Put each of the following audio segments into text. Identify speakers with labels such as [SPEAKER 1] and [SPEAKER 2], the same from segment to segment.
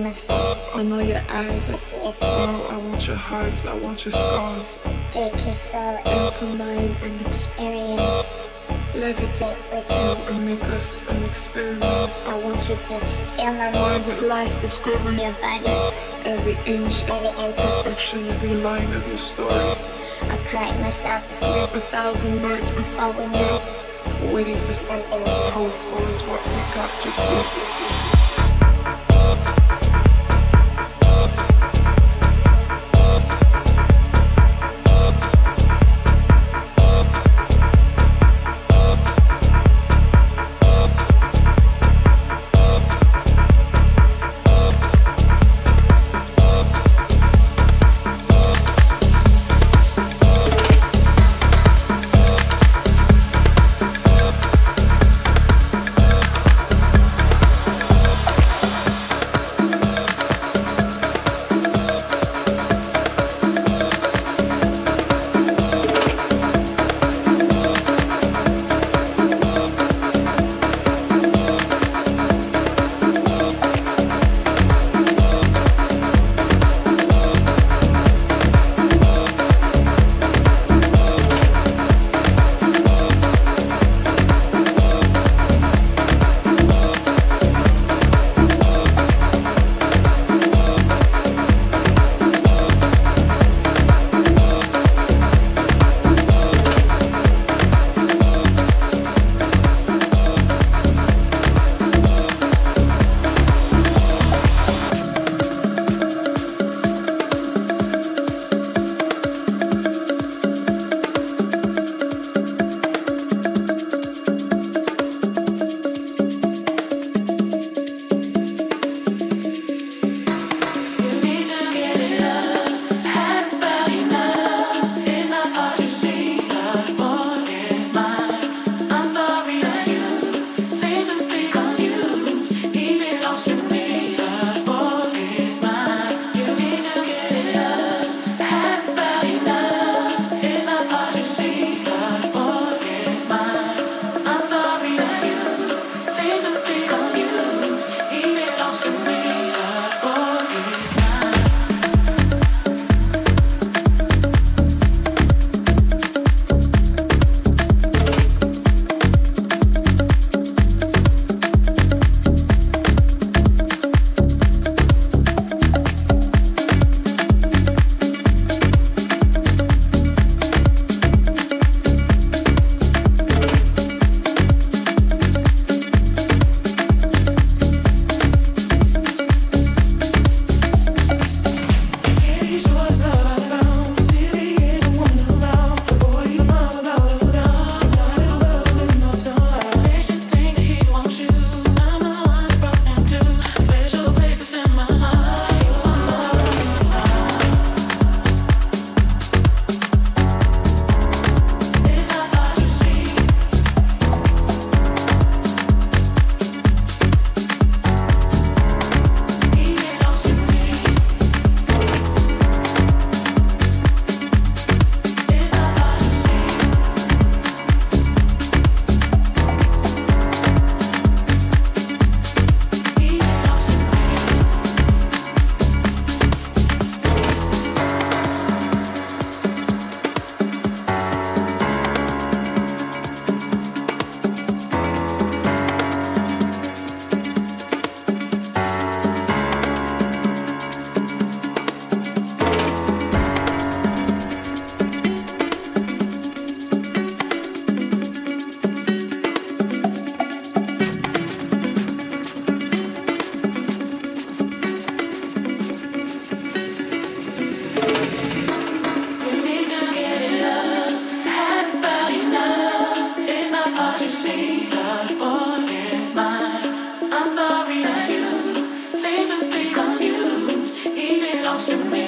[SPEAKER 1] I know your eyes. I see your smile. I want your hugs. I want your scars.
[SPEAKER 2] Take your soul
[SPEAKER 1] into mine and
[SPEAKER 2] experience.
[SPEAKER 1] Levitate with you and make us an experiment.
[SPEAKER 2] I want you to feel my mind
[SPEAKER 1] with life, discover
[SPEAKER 2] your body.
[SPEAKER 1] Every inch,
[SPEAKER 2] every
[SPEAKER 1] imperfection, every line of your story.
[SPEAKER 2] I cried myself
[SPEAKER 1] to sleep a thousand nights before we met. Waiting for something as powerful as what we got just yet.
[SPEAKER 3] off to me.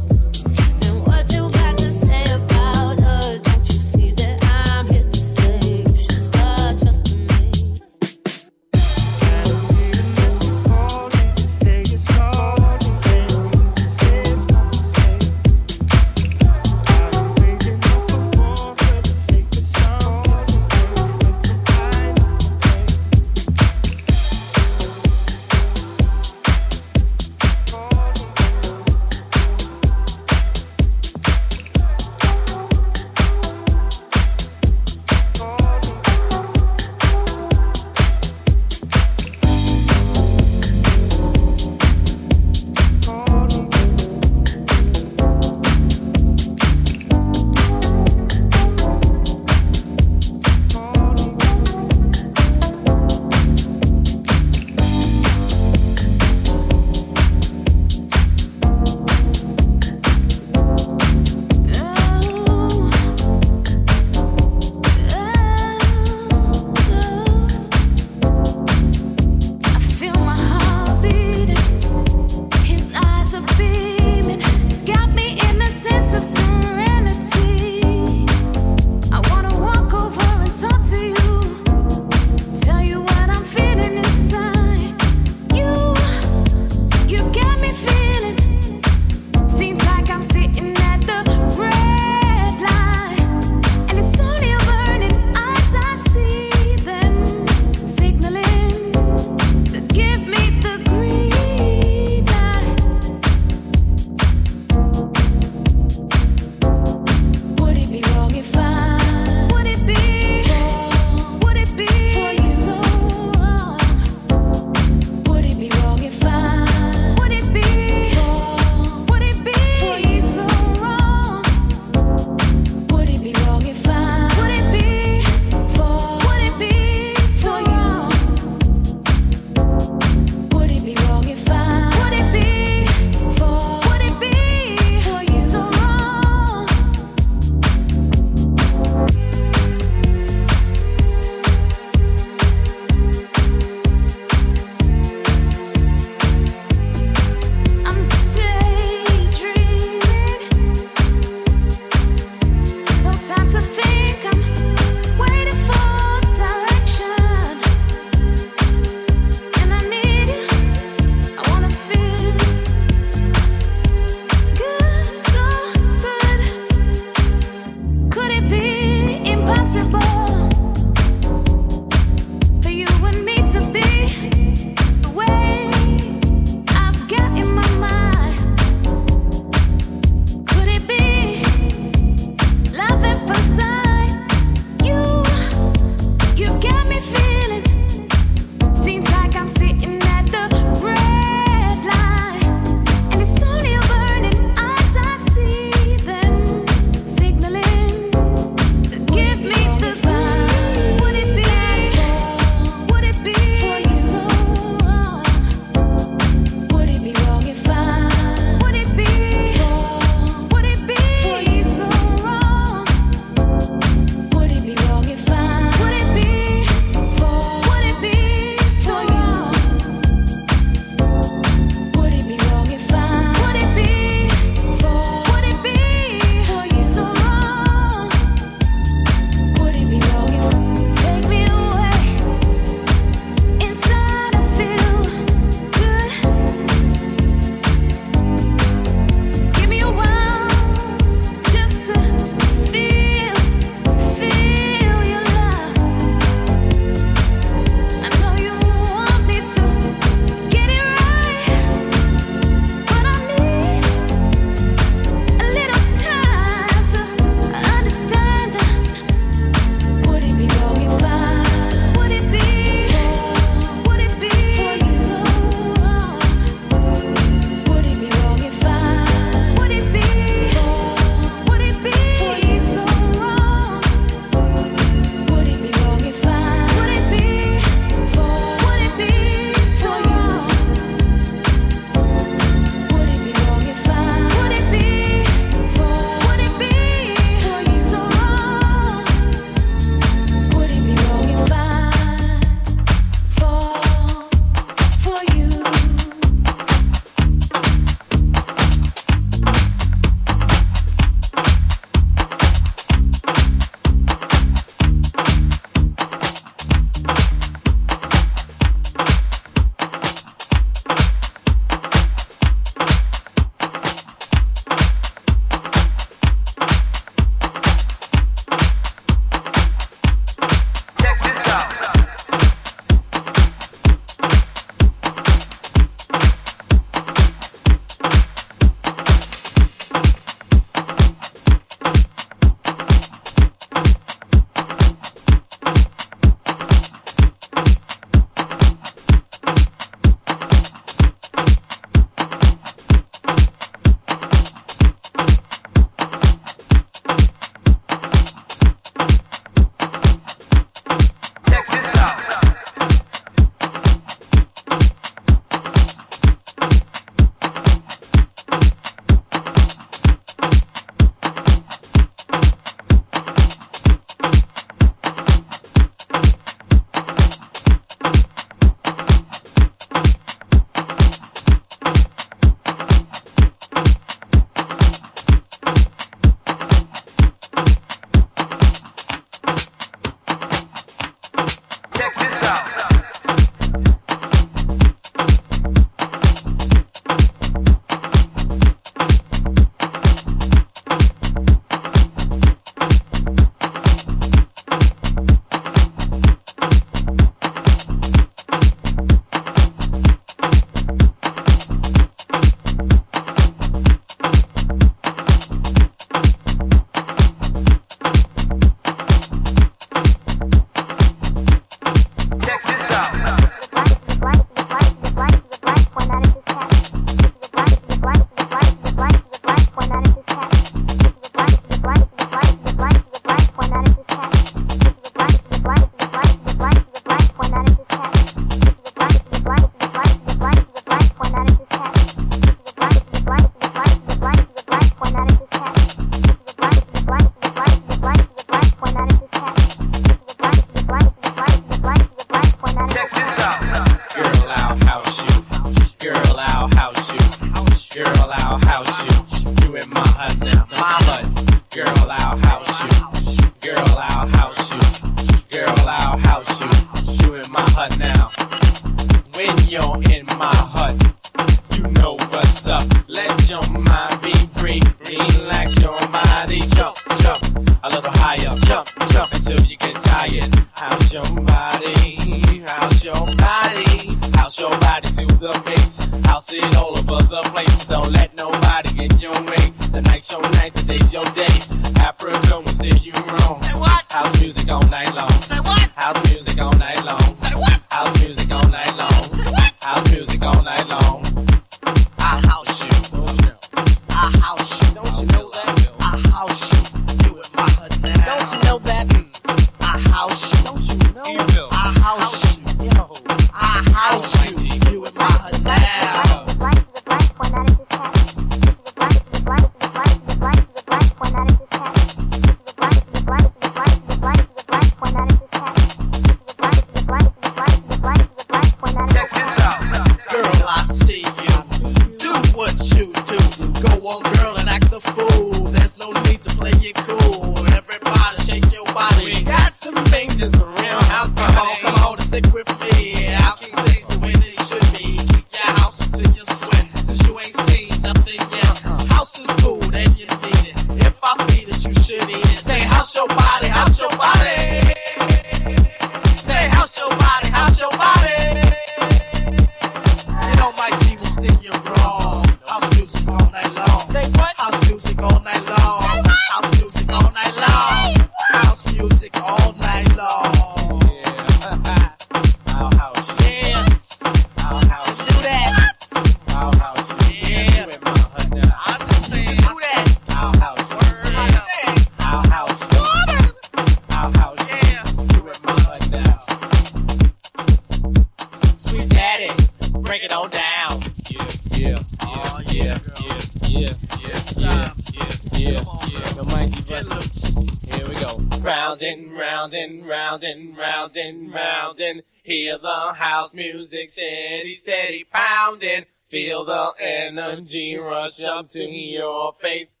[SPEAKER 4] music steady, steady pounding. Feel the energy rush up to your face.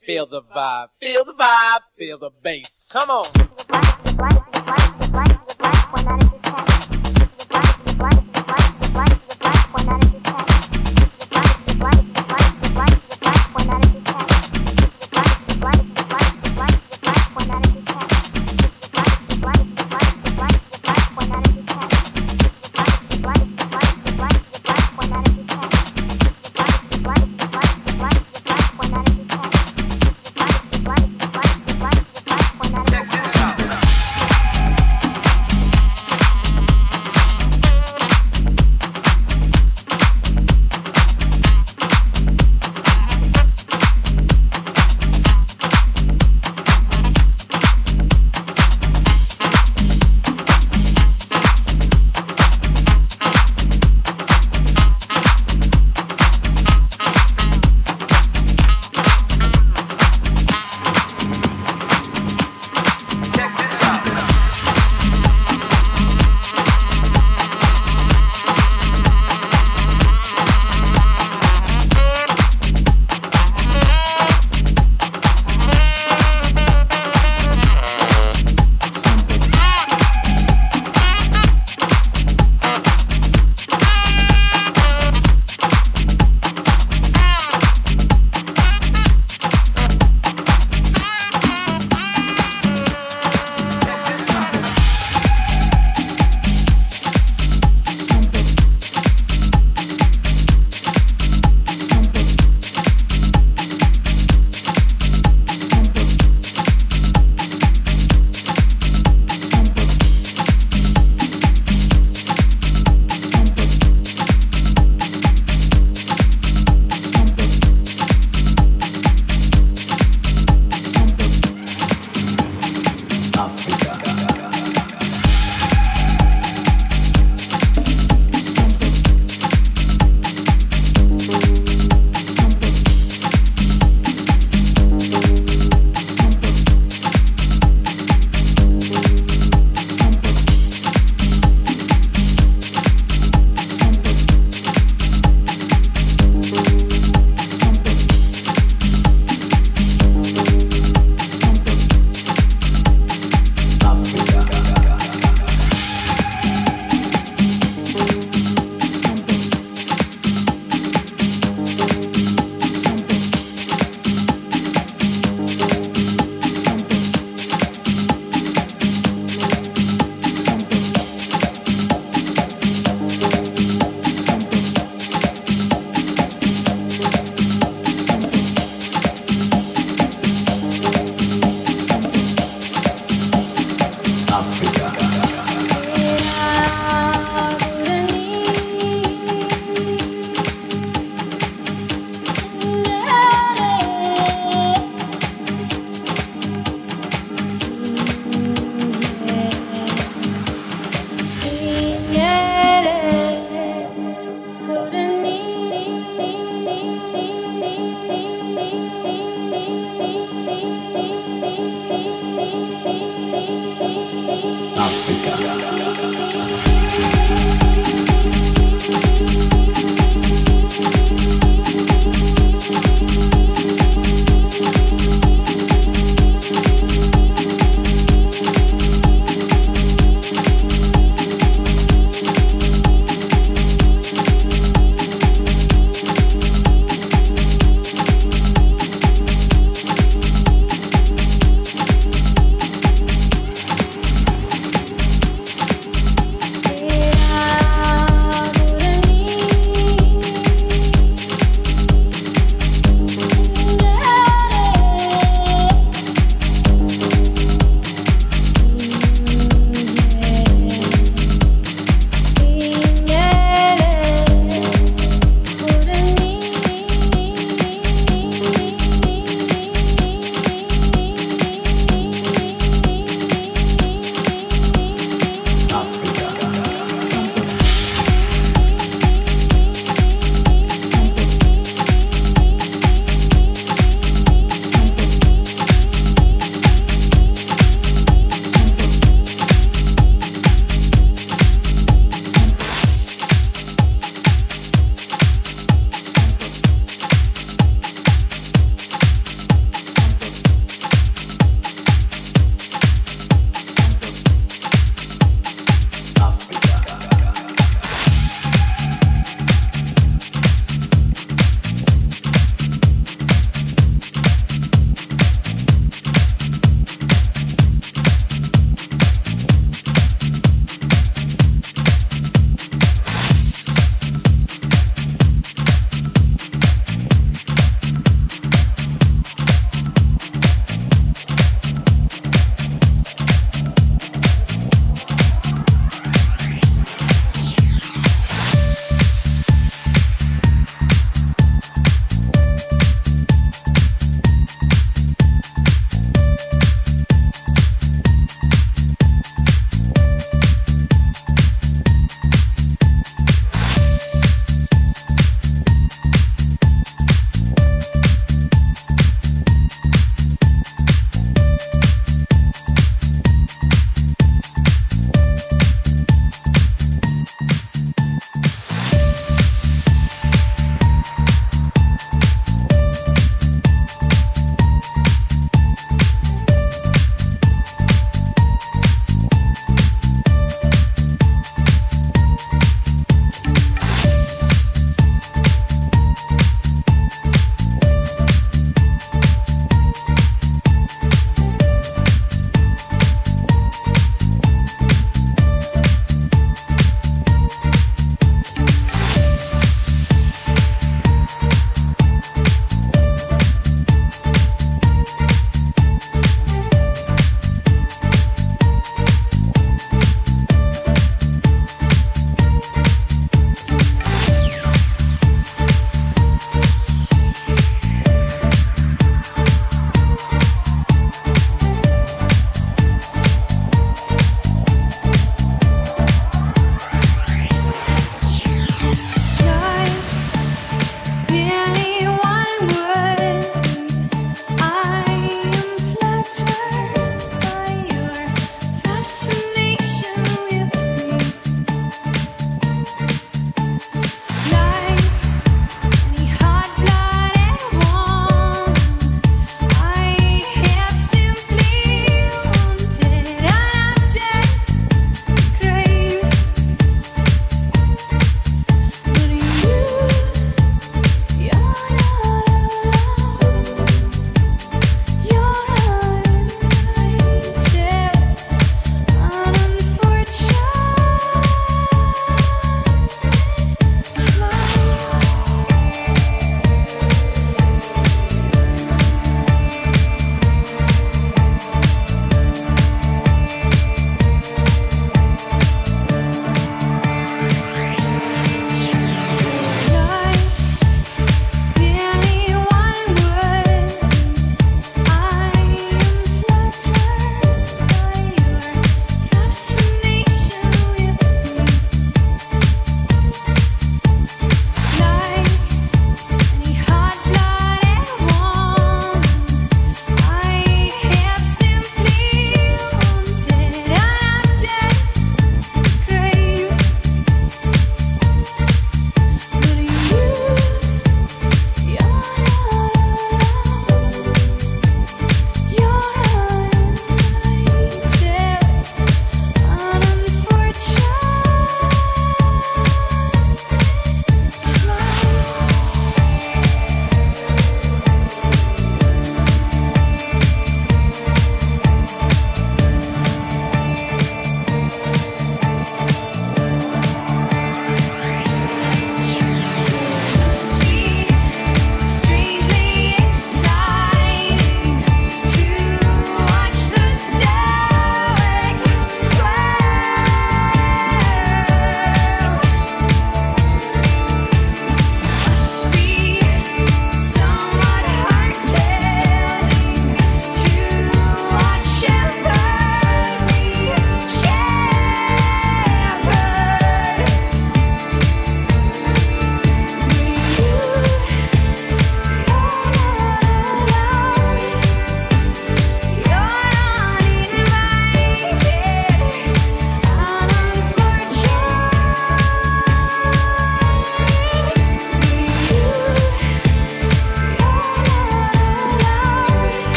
[SPEAKER 4] Feel the vibe, feel the vibe, feel the bass. Come on.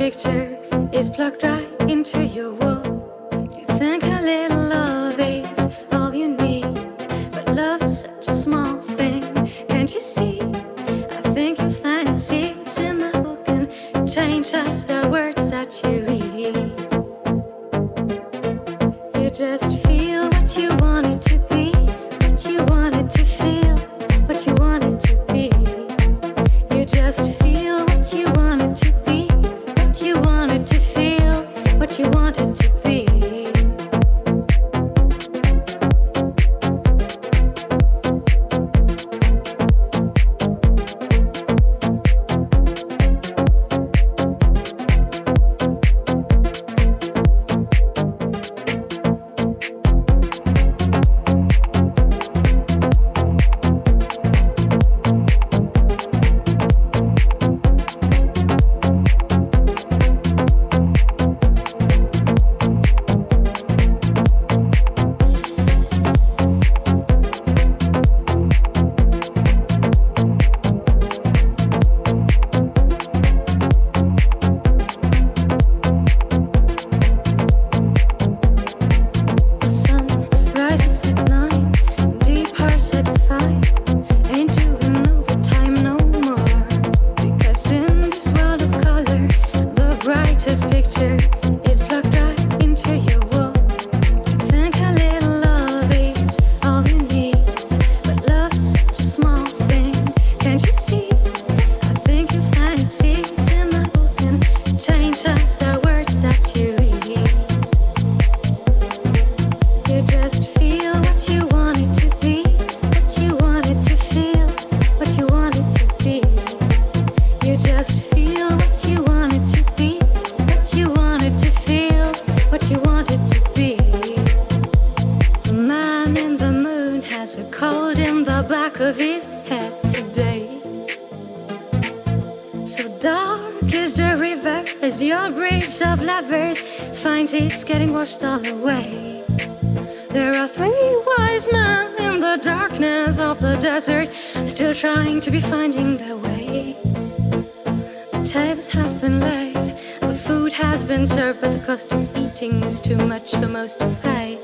[SPEAKER 5] Brightest tables have been laid, the food has been served, but the cost of eating is too much for most to pay.